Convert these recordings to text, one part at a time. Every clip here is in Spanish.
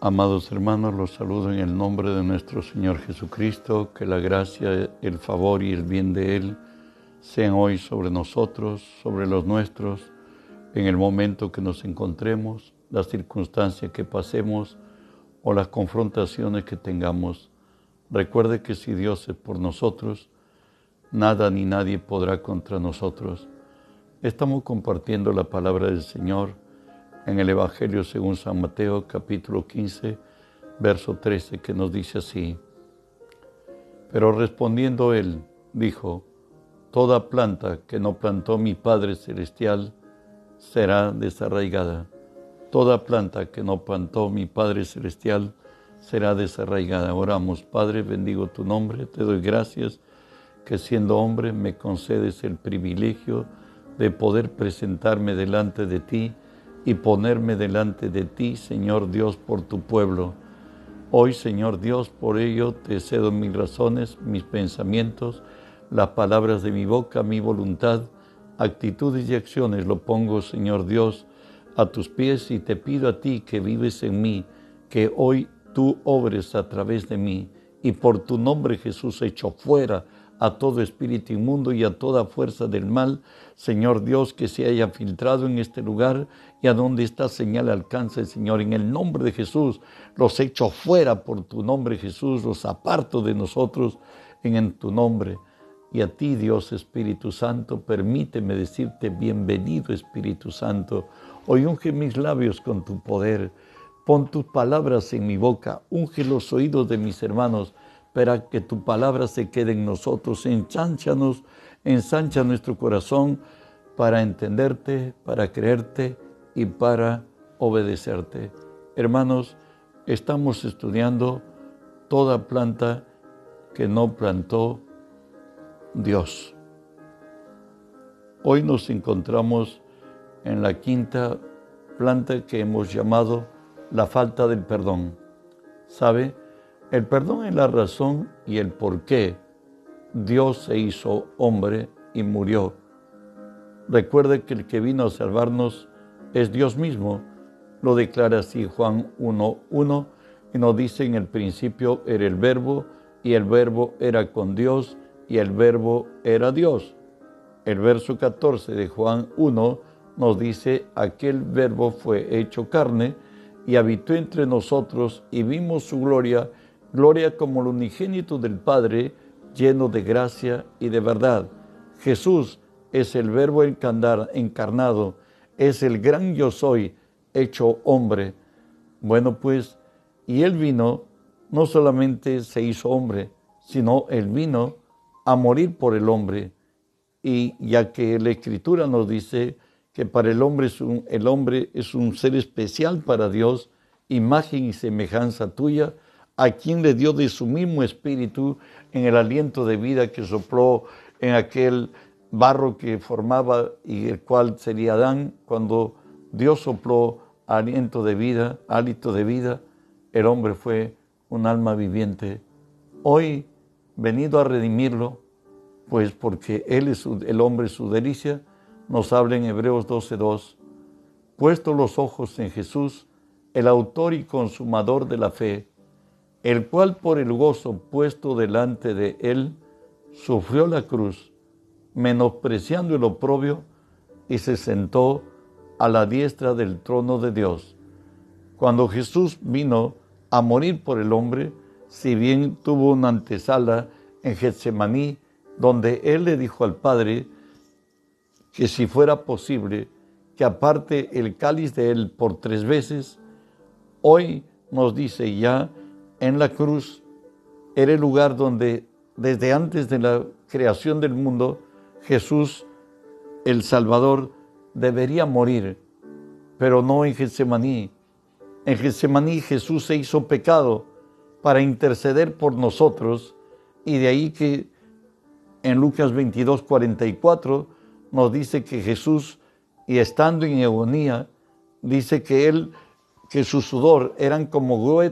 Amados hermanos, los saludo en el nombre de nuestro Señor Jesucristo, que la gracia, el favor y el bien de Él sean hoy sobre nosotros, sobre los nuestros, en el momento que nos encontremos, las circunstancias que pasemos o las confrontaciones que tengamos. Recuerde que si Dios es por nosotros, nada ni nadie podrá contra nosotros. Estamos compartiendo la palabra del Señor en el Evangelio según San Mateo capítulo 15, verso 13, que nos dice así. Pero respondiendo él, dijo, Toda planta que no plantó mi Padre Celestial será desarraigada. Toda planta que no plantó mi Padre Celestial será desarraigada. Oramos, Padre, bendigo tu nombre, te doy gracias que siendo hombre me concedes el privilegio de poder presentarme delante de ti y ponerme delante de ti, Señor Dios, por tu pueblo. Hoy, Señor Dios, por ello te cedo mis razones, mis pensamientos, las palabras de mi boca, mi voluntad, actitudes y acciones. Lo pongo, Señor Dios, a tus pies y te pido a ti que vives en mí, que hoy tú obres a través de mí y por tu nombre Jesús echo fuera a todo espíritu inmundo y a toda fuerza del mal, Señor Dios, que se haya filtrado en este lugar y a donde esta señal alcance, Señor, en el nombre de Jesús, los echo fuera por tu nombre, Jesús, los aparto de nosotros en tu nombre. Y a ti, Dios Espíritu Santo, permíteme decirte bienvenido, Espíritu Santo. Hoy unge mis labios con tu poder. Pon tus palabras en mi boca, unge los oídos de mis hermanos para que tu palabra se quede en nosotros. Enchánchanos, ensancha nuestro corazón para entenderte, para creerte y para obedecerte. Hermanos, estamos estudiando toda planta que no plantó Dios. Hoy nos encontramos en la quinta planta que hemos llamado la falta del perdón. ¿Sabe? El perdón es la razón y el por qué Dios se hizo hombre y murió. Recuerde que el que vino a salvarnos es Dios mismo. Lo declara así Juan 1.1 y nos dice en el principio era el verbo y el verbo era con Dios y el verbo era Dios. El verso 14 de Juan 1 nos dice aquel verbo fue hecho carne y habitó entre nosotros y vimos su gloria Gloria como el unigénito del Padre, lleno de gracia y de verdad. Jesús es el verbo encarnado, es el gran yo soy, hecho hombre. Bueno, pues, y Él vino, no solamente se hizo hombre, sino Él vino a morir por el hombre. Y ya que la Escritura nos dice que para el hombre es un, el hombre es un ser especial para Dios, imagen y semejanza tuya, a quien le dio de su mismo espíritu en el aliento de vida que sopló en aquel barro que formaba y el cual sería Adán, cuando Dios sopló aliento de vida, hálito de vida, el hombre fue un alma viviente. Hoy, venido a redimirlo, pues porque Él es el hombre su delicia, nos habla en Hebreos 12.2, puesto los ojos en Jesús, el autor y consumador de la fe, el cual por el gozo puesto delante de él, sufrió la cruz, menospreciando el oprobio, y se sentó a la diestra del trono de Dios. Cuando Jesús vino a morir por el hombre, si bien tuvo una antesala en Getsemaní, donde él le dijo al Padre que si fuera posible, que aparte el cáliz de él por tres veces, hoy nos dice ya en la cruz era el lugar donde desde antes de la creación del mundo Jesús, el Salvador, debería morir, pero no en Getsemaní. En Getsemaní Jesús se hizo pecado para interceder por nosotros y de ahí que en Lucas 22, 44 nos dice que Jesús, y estando en agonía, dice que él, que su sudor eran como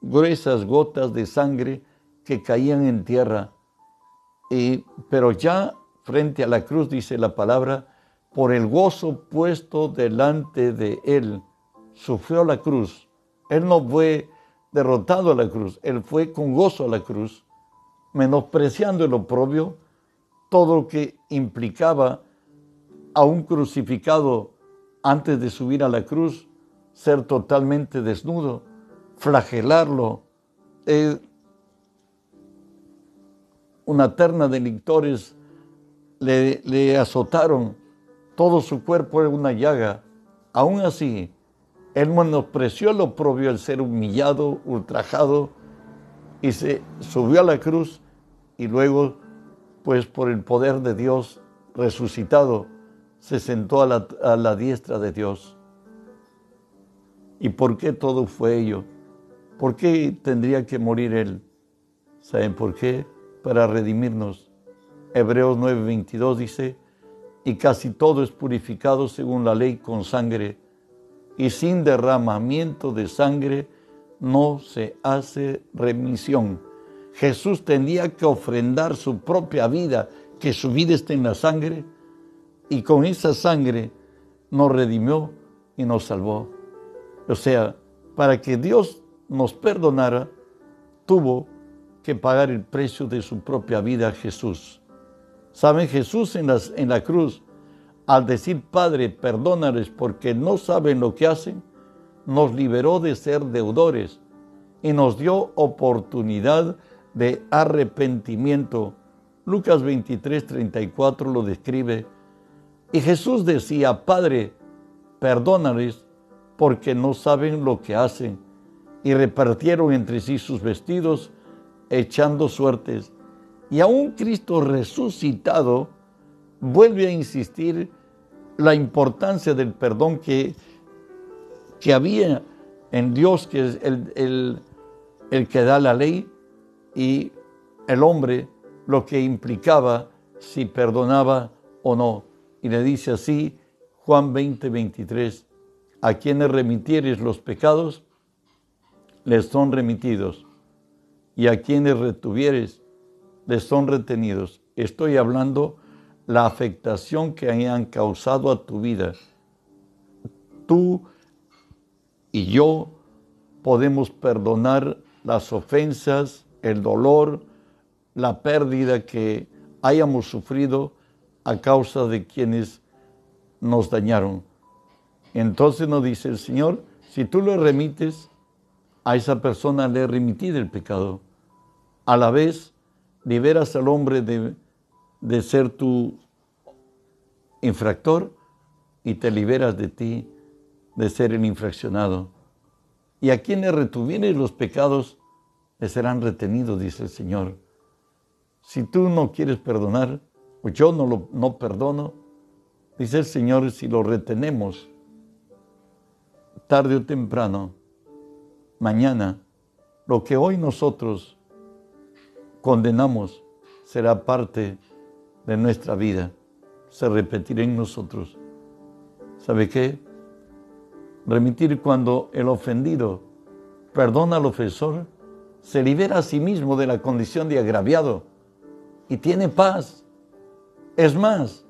gruesas gotas de sangre que caían en tierra. Y, pero ya frente a la cruz dice la palabra, por el gozo puesto delante de él, sufrió la cruz, Él no fue derrotado a la cruz, Él fue con gozo a la cruz, menospreciando el oprobio, todo lo que implicaba a un crucificado antes de subir a la cruz, ser totalmente desnudo, flagelarlo. Eh, una terna de lictores le, azotaron, todo su cuerpo era una llaga. Aún así, él menospreció el oprobio, el ser humillado, ultrajado, y se subió a la cruz y luego, pues por el poder de Dios resucitado, se sentó a la diestra de Dios. ¿Y por qué todo fue ello? ¿Por qué tendría que morir Él? ¿Saben por qué? Para redimirnos. Hebreos 9:22 dice, y casi todo es purificado según la ley con sangre y sin derramamiento de sangre no se hace remisión. Jesús tenía que ofrendar su propia vida, que su vida esté en la sangre, y con esa sangre nos redimió y nos salvó. O sea, para que Dios nos perdonara, tuvo que pagar el precio de su propia vida Jesús. ¿Saben? Jesús en, en la cruz al decir, Padre, perdónales porque no saben lo que hacen, nos liberó de ser deudores y nos dio oportunidad de arrepentimiento. Lucas 23, 34 lo describe. Y Jesús decía, Padre, perdónales porque no saben lo que hacen. Y repartieron entre sí sus vestidos, echando suertes. Y aún Cristo resucitado vuelve a insistir la importancia del perdón que, que había en Dios, que es el, el que da la ley, y el hombre lo que implicaba si perdonaba o no. Y le dice así Juan 20, 23, a quienes remitieres los pecados, les son remitidos, y a quienes retuvieres, les son retenidos. Estoy hablando la afectación que hayan causado a tu vida. Tú y yo podemos perdonar las ofensas, el dolor, la pérdida que hayamos sufrido a causa de quienes nos dañaron. Entonces nos dice el Señor, si tú le remites, a esa persona le remitido el pecado. A la vez, liberas al hombre de de ser tu infractor y te liberas de ti de ser el infraccionado. Y a quienes retuvienes los pecados, les serán retenidos, dice el Señor. Si tú no quieres perdonar, o yo no lo no perdono, dice el Señor, si lo retenemos, tarde o temprano, mañana, lo que hoy nosotros condenamos será parte de nuestra vida se repetirá en nosotros. ¿Sabe qué? Remitir cuando el ofendido perdona al ofensor, se libera a sí mismo de la condición de agraviado y tiene paz. Es más,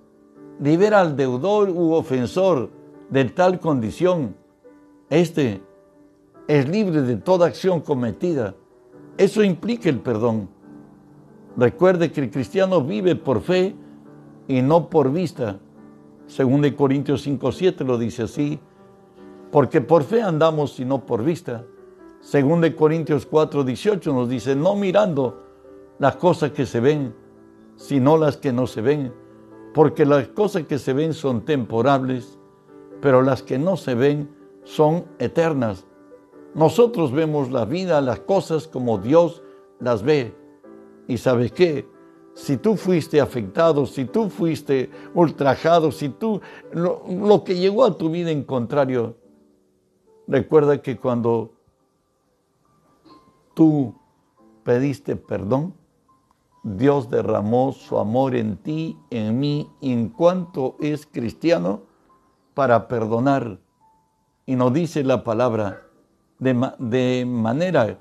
libera al deudor u ofensor de tal condición. Este es libre de toda acción cometida. Eso implica el perdón. Recuerde que el cristiano vive por fe y no por vista. Según de Corintios 5:7 lo dice así, porque por fe andamos y no por vista. Según de Corintios 4:18 nos dice, no mirando las cosas que se ven, sino las que no se ven, porque las cosas que se ven son temporales, pero las que no se ven son eternas. Nosotros vemos la vida, las cosas como Dios las ve. ¿Y sabes qué? Si tú fuiste afectado, si tú fuiste ultrajado, si tú, lo, que llegó a tu vida en contrario, recuerda que cuando tú pediste perdón, Dios derramó su amor en ti, en mí, en cuanto es cristiano, para perdonar. Y nos dice la palabra, de, de manera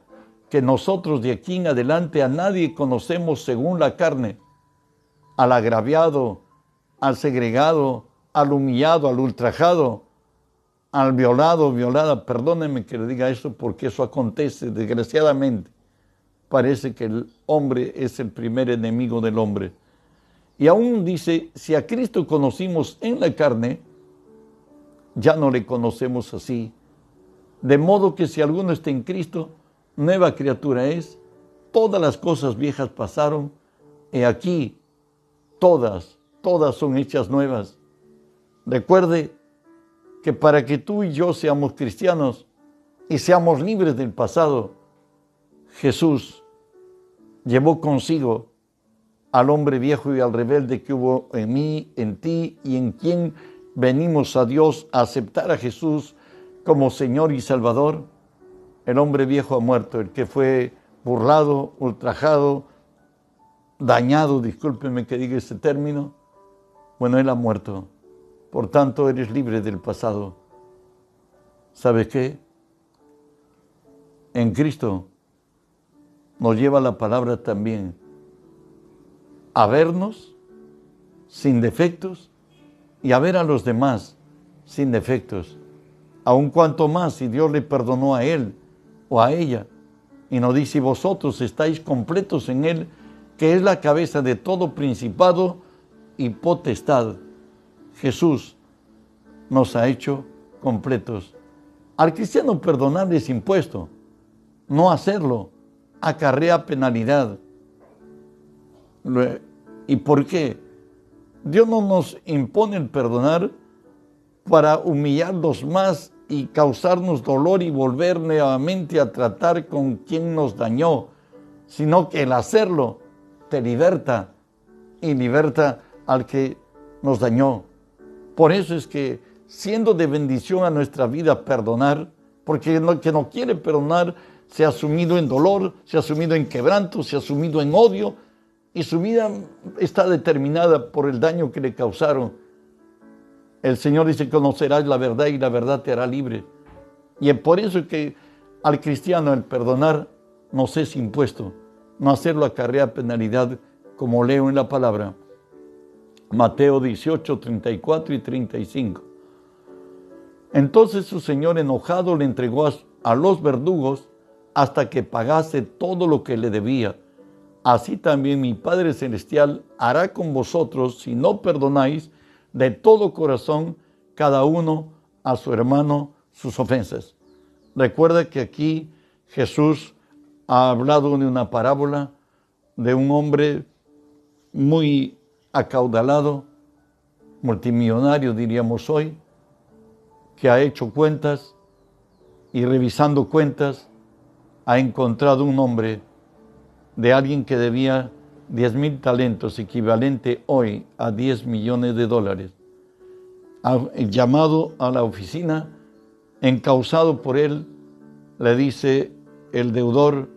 que nosotros de aquí en adelante a nadie conocemos según la carne, al agraviado, al segregado, al humillado, al ultrajado, al violado violada, perdóneme que le diga eso porque eso acontece desgraciadamente. Parece que el hombre es el primer enemigo del hombre. Y aún dice, si a Cristo conocimos en la carne, ya no le conocemos así. De modo que si alguno está en Cristo, nueva criatura es, todas las cosas viejas pasaron, y aquí todas, todas son hechas nuevas. Recuerde que para que tú y yo seamos cristianos y seamos libres del pasado, Jesús llevó consigo al hombre viejo y al rebelde que hubo en mí, en ti y en quien venimos a Dios a aceptar a Jesús como Señor y Salvador. El hombre viejo ha muerto, el que fue burlado, ultrajado, dañado, discúlpeme que diga ese término, bueno, él ha muerto. Por tanto, eres libre del pasado. ¿Sabes qué? En Cristo nos lleva la palabra también a vernos sin defectos y a ver a los demás sin defectos. Aun cuanto más si Dios le perdonó a él a ella y nos dice, vosotros estáis completos en él, que es la cabeza de todo principado y potestad. Jesús nos ha hecho completos. Al cristiano perdonar es impuesto. No hacerlo acarrea penalidad. ¿Y por qué? Dios no nos impone el perdonar para humillarnos más y causarnos dolor y volver nuevamente a tratar con quien nos dañó, sino que el hacerlo te liberta y liberta al que nos dañó. Por eso es que siendo de bendición a nuestra vida perdonar, porque el que no quiere perdonar se ha sumido en dolor, se ha sumido en quebranto, se ha sumido en odio y su vida está determinada por el daño que le causaron. El Señor dice, conocerás la verdad y la verdad te hará libre. Y es por eso que al cristiano el perdonar nos es impuesto, no hacerlo acarrea penalidad, como leo en la palabra. Mateo 18, 34 y 35. Entonces su señor enojado le entregó a, los verdugos hasta que pagase todo lo que le debía. Así también mi Padre Celestial hará con vosotros si no perdonáis de todo corazón cada uno a su hermano sus ofensas. Recuerda que aquí Jesús ha hablado de una parábola de un hombre muy acaudalado, multimillonario diríamos hoy, que ha hecho cuentas y revisando cuentas ha encontrado un nombre de alguien que debía 10 mil talentos, equivalente hoy a 10 millones de dólares. Llamado a la oficina, encausado por él, le dice el deudor,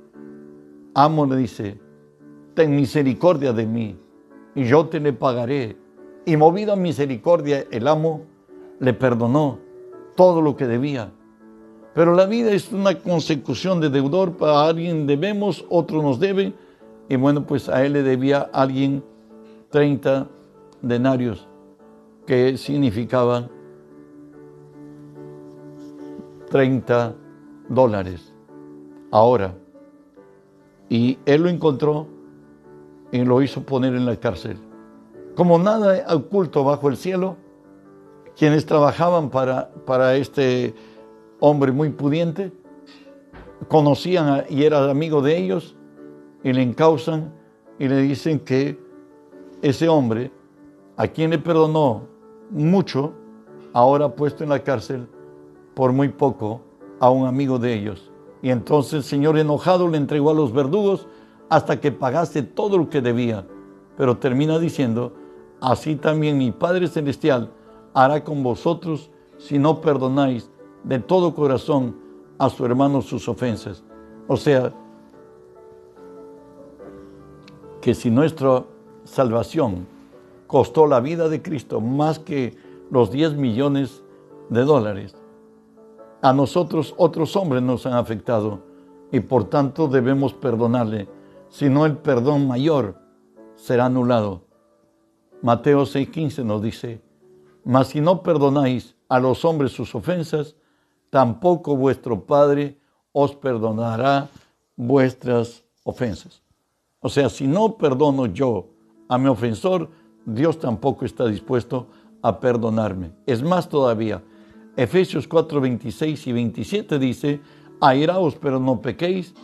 amo, le dice, ten misericordia de mí y yo te le pagaré. Y movido a misericordia, el amo le perdonó todo lo que debía. Pero la vida es una consecución de deudor. Para alguien debemos, otro nos debe. Y bueno, pues a él le debía alguien 30 denarios, que significaban 30 dólares. Ahora, y él lo encontró y lo hizo poner en la cárcel. Como nada oculto bajo el cielo, quienes trabajaban para, para este hombre muy pudiente, conocían y era amigo de ellos y le encausan y le dicen que ese hombre, a quien le perdonó mucho, ahora puesto en la cárcel por muy poco a un amigo de ellos. Y entonces el Señor enojado le entregó a los verdugos hasta que pagase todo lo que debía. Pero termina diciendo, así también mi Padre Celestial hará con vosotros si no perdonáis de todo corazón a su hermano sus ofensas. O sea, que si nuestra salvación costó la vida de Cristo más que los 10 millones de dólares, a nosotros otros hombres nos han afectado y por tanto debemos perdonarle sino el perdón mayor será anulado. Mateo 6:15 nos dice, mas si no perdonáis a los hombres sus ofensas, tampoco vuestro Padre os perdonará vuestras ofensas. O sea, si no perdono yo a mi ofensor, Dios tampoco está dispuesto a perdonarme. Es más todavía, Efesios 4, 26 y 27 dice, airaos pero no pequéis,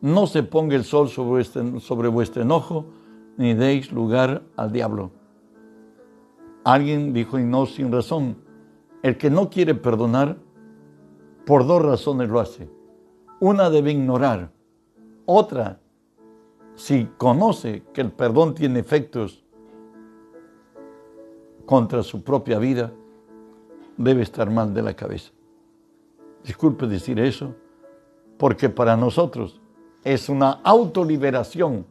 no se ponga el sol sobre, sobre vuestro enojo, ni deis lugar al diablo. Alguien dijo, y no sin razón, el que no quiere perdonar, por dos razones lo hace. Una debe ignorar, otra, si conoce que el perdón tiene efectos contra su propia vida, debe estar mal de la cabeza. Disculpe decir eso, porque para nosotros es una autoliberación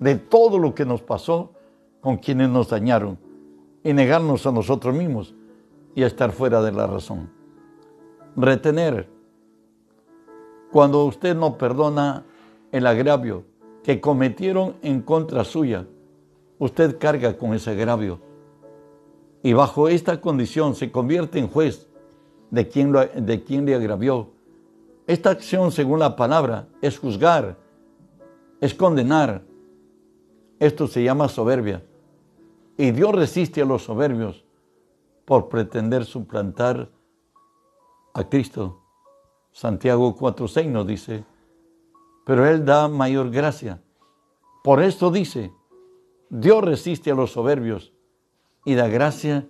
de todo lo que nos pasó con quienes nos dañaron y negarnos a nosotros mismos y a estar fuera de la razón. Retener. Cuando usted no perdona el agravio que cometieron en contra suya, usted carga con ese agravio y bajo esta condición se convierte en juez de quien, de quien le agravió. Esta acción, según la palabra, es juzgar, es condenar. Esto se llama soberbia. Y Dios resiste a los soberbios por pretender suplantar a Cristo. Santiago 4:6 nos dice, pero Él da mayor gracia. Por esto dice, Dios resiste a los soberbios y da gracia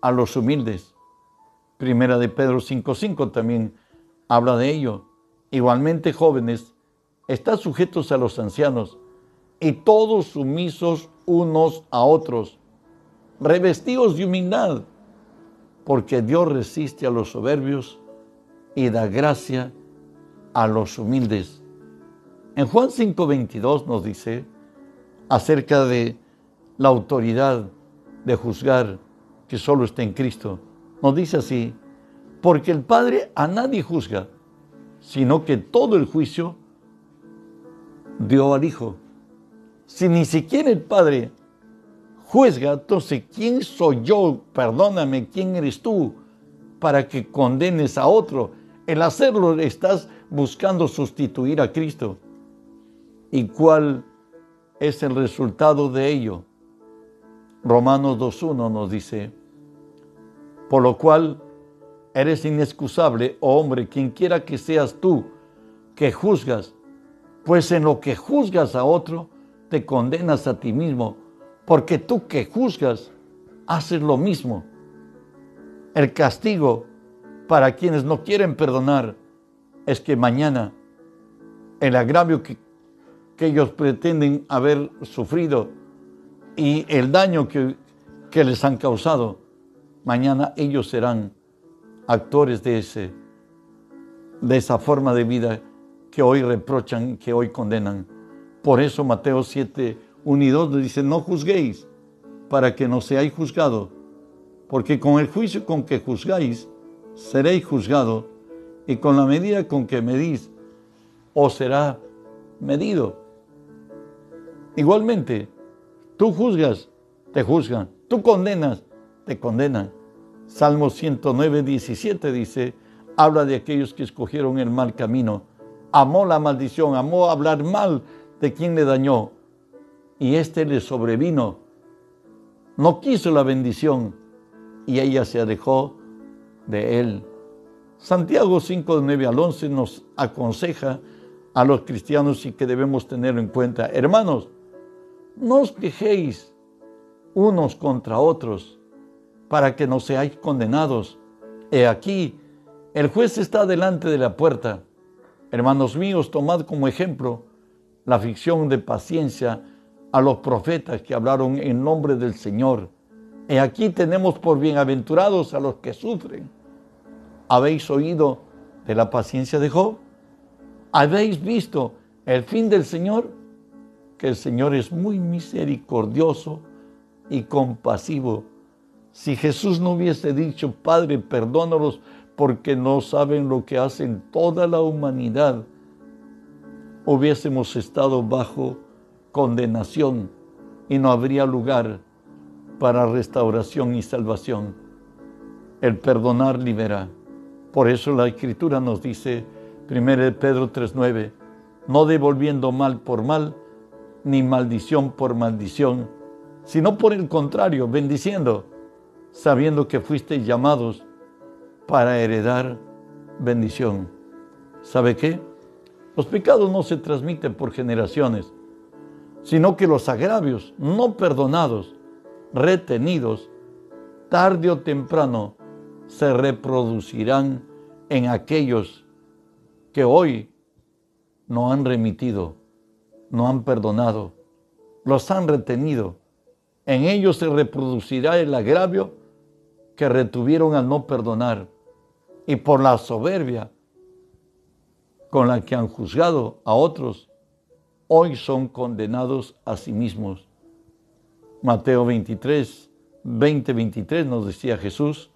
a los humildes. Primera de Pedro 5:5 también habla de ello. Igualmente, jóvenes, están sujetos a los ancianos y todos sumisos unos a otros, revestidos de humildad, porque Dios resiste a los soberbios y da gracia a los humildes. En Juan 5:22 nos dice acerca de la autoridad de juzgar que solo está en Cristo. Nos dice así, porque el Padre a nadie juzga, sino que todo el juicio dio al Hijo. Si ni siquiera el Padre juzga, entonces ¿quién soy yo? Perdóname, ¿quién eres tú para que condenes a otro? El hacerlo estás buscando sustituir a Cristo. ¿Y cuál es el resultado de ello? Romanos 2.1 nos dice, por lo cual eres inexcusable, oh hombre, quien quiera que seas tú, que juzgas, pues en lo que juzgas a otro, te condenas a ti mismo, porque tú que juzgas, haces lo mismo. El castigo para quienes no quieren perdonar es que mañana el agravio que que ellos pretenden haber sufrido y el daño que, que les han causado, mañana ellos serán actores de, ese, de esa forma de vida que hoy reprochan, que hoy condenan. Por eso Mateo 7, 1 y 2 dice, no juzguéis para que no seáis juzgados, porque con el juicio con que juzgáis, seréis juzgados, y con la medida con que medís, os será medido. Igualmente, tú juzgas, te juzgan. Tú condenas, te condenan. Salmo 109, 17 dice, habla de aquellos que escogieron el mal camino. Amó la maldición, amó hablar mal de quien le dañó. Y éste le sobrevino. No quiso la bendición y ella se alejó de él. Santiago 5, 9 al 11 nos aconseja a los cristianos y que debemos tenerlo en cuenta. Hermanos, no os quejéis unos contra otros para que no seáis condenados. He aquí, el juez está delante de la puerta. Hermanos míos, tomad como ejemplo la ficción de paciencia a los profetas que hablaron en nombre del Señor. He aquí tenemos por bienaventurados a los que sufren. ¿Habéis oído de la paciencia de Job? ¿Habéis visto el fin del Señor? El Señor es muy misericordioso y compasivo. Si Jesús no hubiese dicho, Padre, perdónalos porque no saben lo que hacen toda la humanidad, hubiésemos estado bajo condenación y no habría lugar para restauración y salvación. El perdonar libera. Por eso la Escritura nos dice, 1 Pedro 3.9, no devolviendo mal por mal, ni maldición por maldición, sino por el contrario, bendiciendo, sabiendo que fuisteis llamados para heredar bendición. ¿Sabe qué? Los pecados no se transmiten por generaciones, sino que los agravios no perdonados, retenidos, tarde o temprano, se reproducirán en aquellos que hoy no han remitido, no han perdonado, los han retenido. En ellos se reproducirá el agravio que retuvieron al no perdonar y por la soberbia con la que han juzgado a otros, hoy son condenados a sí mismos. Mateo 23, 20, 23 nos decía Jesús,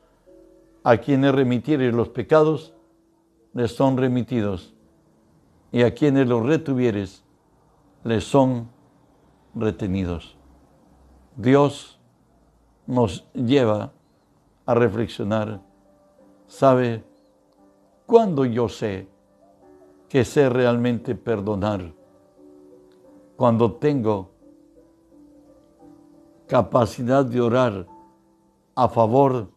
a quienes remitieres los pecados, les son remitidos, y a quienes los retuvieres, les son retenidos. Dios nos lleva a reflexionar, ¿sabe cuándo yo sé que sé realmente perdonar? Cuando tengo capacidad de orar a favor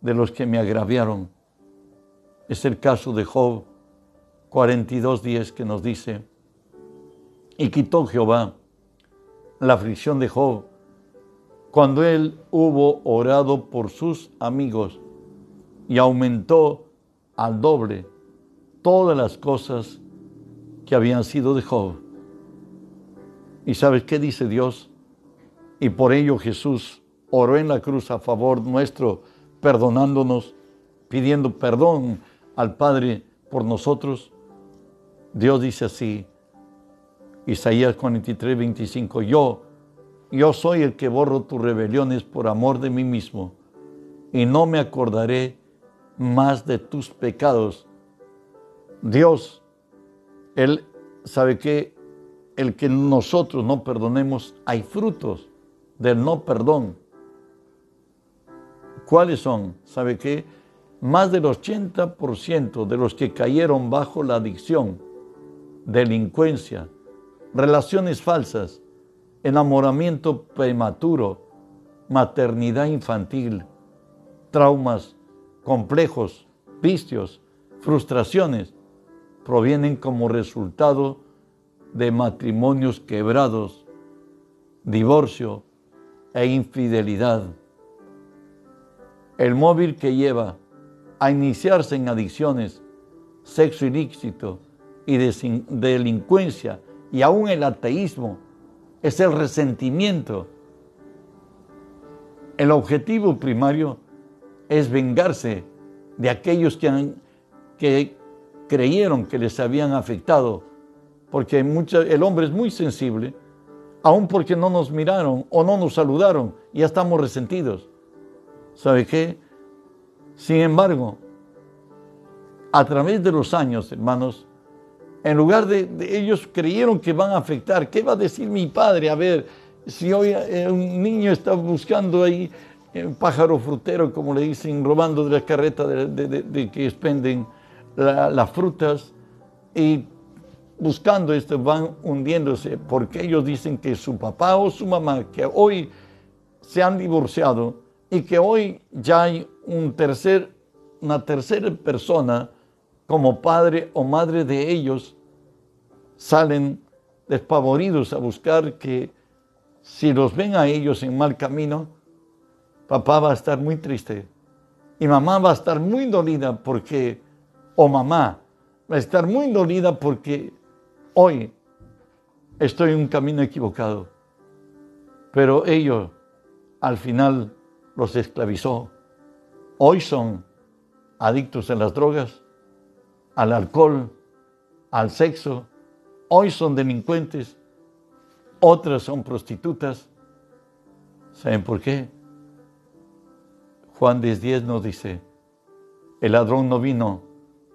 de los que me agraviaron. Es el caso de Job 42.10 que nos dice, y quitó Jehová la aflicción de Job cuando él hubo orado por sus amigos y aumentó al doble todas las cosas que habían sido de Job. ¿Y sabes qué dice Dios? Y por ello Jesús oró en la cruz a favor nuestro, perdonándonos, pidiendo perdón al Padre por nosotros. Dios dice así, Isaías 43, 25, yo, yo soy el que borro tus rebeliones por amor de mí mismo, y no me acordaré más de tus pecados. Dios, Él sabe que el que nosotros no perdonemos, hay frutos del no perdón. ¿Cuáles son? ¿Sabe qué? Más del 80% de los que cayeron bajo la adicción, delincuencia, relaciones falsas, enamoramiento prematuro, maternidad infantil, traumas, complejos, vicios, frustraciones, provienen como resultado de matrimonios quebrados, divorcio e infidelidad. El móvil que lleva a iniciarse en adicciones, sexo ilícito y delincuencia y aún el ateísmo es el resentimiento. El objetivo primario es vengarse de aquellos que, creyeron que les habían afectado, porque el hombre es muy sensible, aun porque no nos miraron o no nos saludaron, ya estamos resentidos. ¿Sabe qué? Sin embargo, a través de los años, hermanos, en lugar de, ellos creyeron que van a afectar, ¿qué va a decir mi padre? A ver, si hoy eh, un niño está buscando ahí un pájaro frutero, como le dicen, robando de la carreta de, que expenden las frutas y buscando esto van hundiéndose porque ellos dicen que su papá o su mamá, que hoy se han divorciado y que hoy ya hay un tercer, una tercera persona como padre o madre de ellos, salen despavoridos a buscar que si los ven a ellos en mal camino, papá va a estar muy triste y mamá va a estar muy dolida porque, o mamá va a estar muy dolida porque hoy estoy en un camino equivocado. Pero ellos al final los esclavizó. Hoy son adictos a las drogas, al alcohol, al sexo. Hoy son delincuentes. Otras son prostitutas. ¿Saben por qué? Juan 10.10 nos dice, el ladrón no vino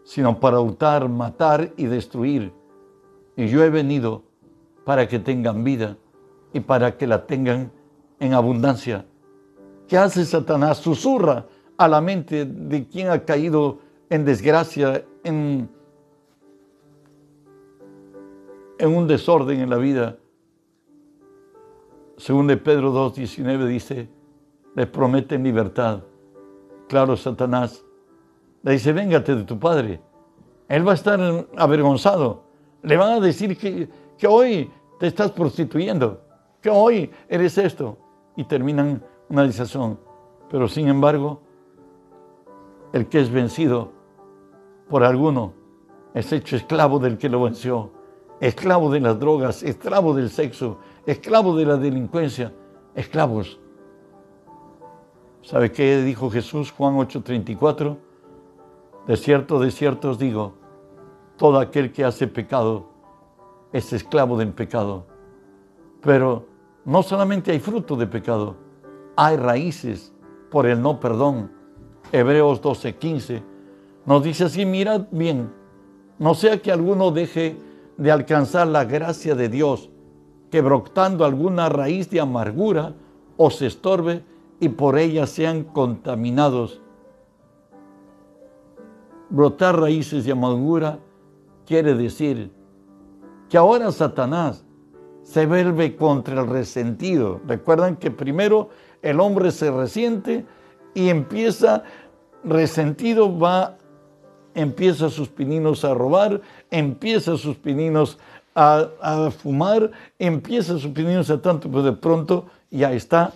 sino para hurtar, matar y destruir. Y yo he venido para que tengan vida y para que la tengan en abundancia. ¿Qué hace Satanás? Susurra a la mente de quien ha caído en desgracia, en, en un desorden en la vida. Según de Pedro 2.19 dice, le prometen libertad. Claro, Satanás le dice, véngate de tu padre. Él va a estar avergonzado. Le van a decir que, que hoy te estás prostituyendo, que hoy eres esto. Y terminan una disazón. Pero sin embargo, el que es vencido por alguno es hecho esclavo del que lo venció, esclavo de las drogas, esclavo del sexo, esclavo de la delincuencia, esclavos. ¿Sabe qué dijo Jesús Juan 8:34? De cierto, de cierto os digo, todo aquel que hace pecado es esclavo del pecado. Pero no solamente hay fruto de pecado, hay raíces por el no perdón. Hebreos 12:15 nos dice así, mirad bien, no sea que alguno deje de alcanzar la gracia de Dios, que brotando alguna raíz de amargura os estorbe y por ella sean contaminados. Brotar raíces de amargura quiere decir que ahora Satanás se vuelve contra el resentido. Recuerdan que primero el hombre se resiente y empieza resentido, va, empieza sus pininos a robar, empieza sus pininos a, fumar, empieza sus pininos a tanto, pero de pronto ya está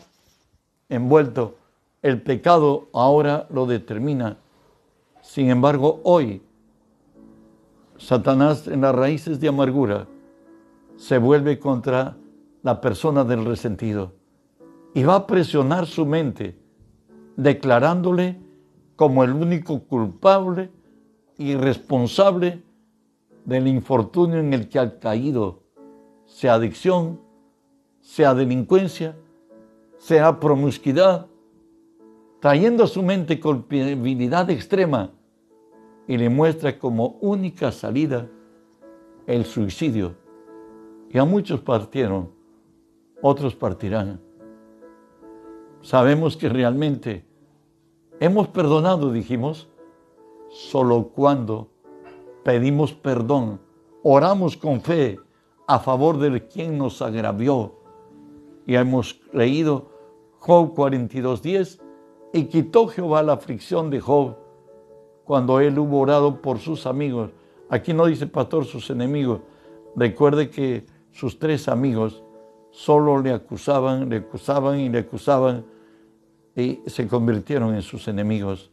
envuelto. El pecado ahora lo determina. Sin embargo, hoy Satanás en las raíces de amargura se vuelve contra la persona del resentido y va a presionar su mente, declarándole como el único culpable y responsable del infortunio en el que ha caído, sea adicción, sea delincuencia, sea promiscuidad, trayendo a su mente culpabilidad extrema y le muestra como única salida el suicidio. Y a muchos partieron, otros partirán. Sabemos que realmente hemos perdonado, dijimos, solo cuando pedimos perdón, oramos con fe a favor de quien nos agravió y hemos leído Job 42.10 y quitó Jehová la aflicción de Job cuando él hubo orado por sus amigos. Aquí no dice pastor sus enemigos. Recuerde que sus tres amigos solo le acusaban, le acusaban y le acusaban y se convirtieron en sus enemigos.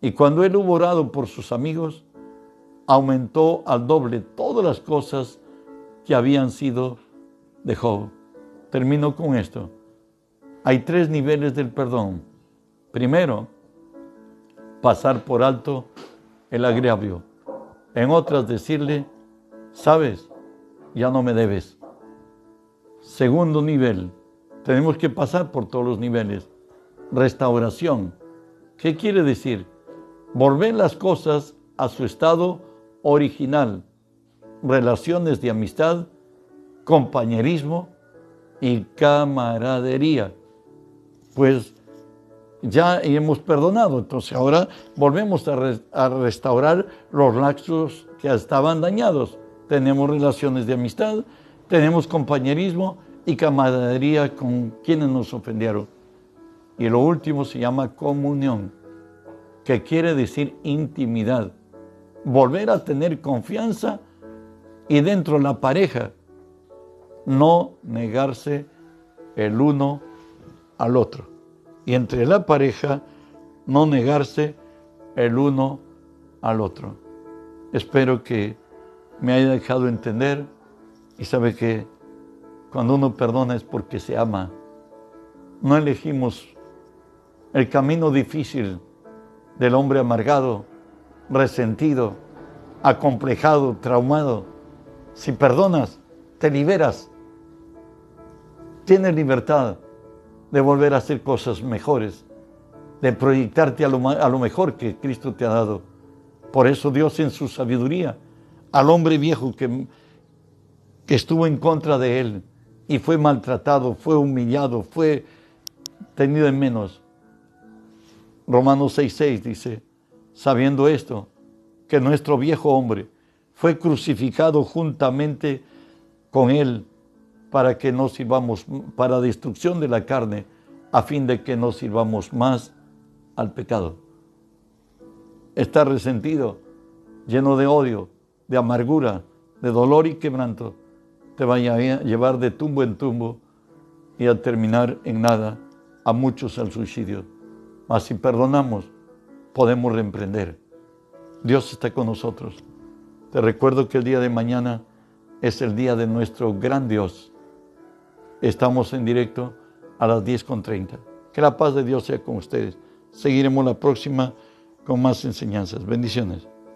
Y cuando él hubo orado por sus amigos, aumentó al doble todas las cosas que habían sido de Job. Termino con esto. Hay tres niveles del perdón. Primero, pasar por alto el agravio. En otras, decirle, sabes, ya no me debes. Segundo nivel, tenemos que pasar por todos los niveles. Restauración. ¿Qué quiere decir? Volver las cosas a su estado original. Relaciones de amistad, compañerismo, y camaradería. Pues ya hemos perdonado, entonces ahora volvemos a, restaurar los laxos que estaban dañados. Tenemos relaciones de amistad, tenemos compañerismo y camaradería con quienes nos ofendieron. Y lo último se llama comunión, que quiere decir intimidad. Volver a tener confianza y dentro de la pareja no negarse el uno al otro. Y entre la pareja, no negarse el uno al otro. Espero que me haya dejado entender y sabe que cuando uno perdona es porque se ama. No elegimos el camino difícil del hombre amargado, resentido, acomplejado, traumado. Si perdonas, te liberas Tienes libertad de volver a hacer cosas mejores, de proyectarte a lo, mejor que Cristo te ha dado. Por eso Dios en su sabiduría, al hombre viejo que, que estuvo en contra de él y fue maltratado, fue humillado, fue tenido en menos, Romanos 6:6 dice, sabiendo esto, que nuestro viejo hombre fue crucificado juntamente con él para que no sirvamos para destrucción de la carne, a fin de que no sirvamos más al pecado. Está resentido, lleno de odio, de amargura, de dolor y quebranto, te vaya a llevar de tumbo en tumbo y a terminar en nada a muchos al suicidio. Mas si perdonamos, podemos reemprender. Dios está con nosotros. Te recuerdo que el día de mañana es el día de nuestro gran Dios. Estamos en directo a las 10.30. Que la paz de Dios sea con ustedes. Seguiremos la próxima con más enseñanzas. Bendiciones.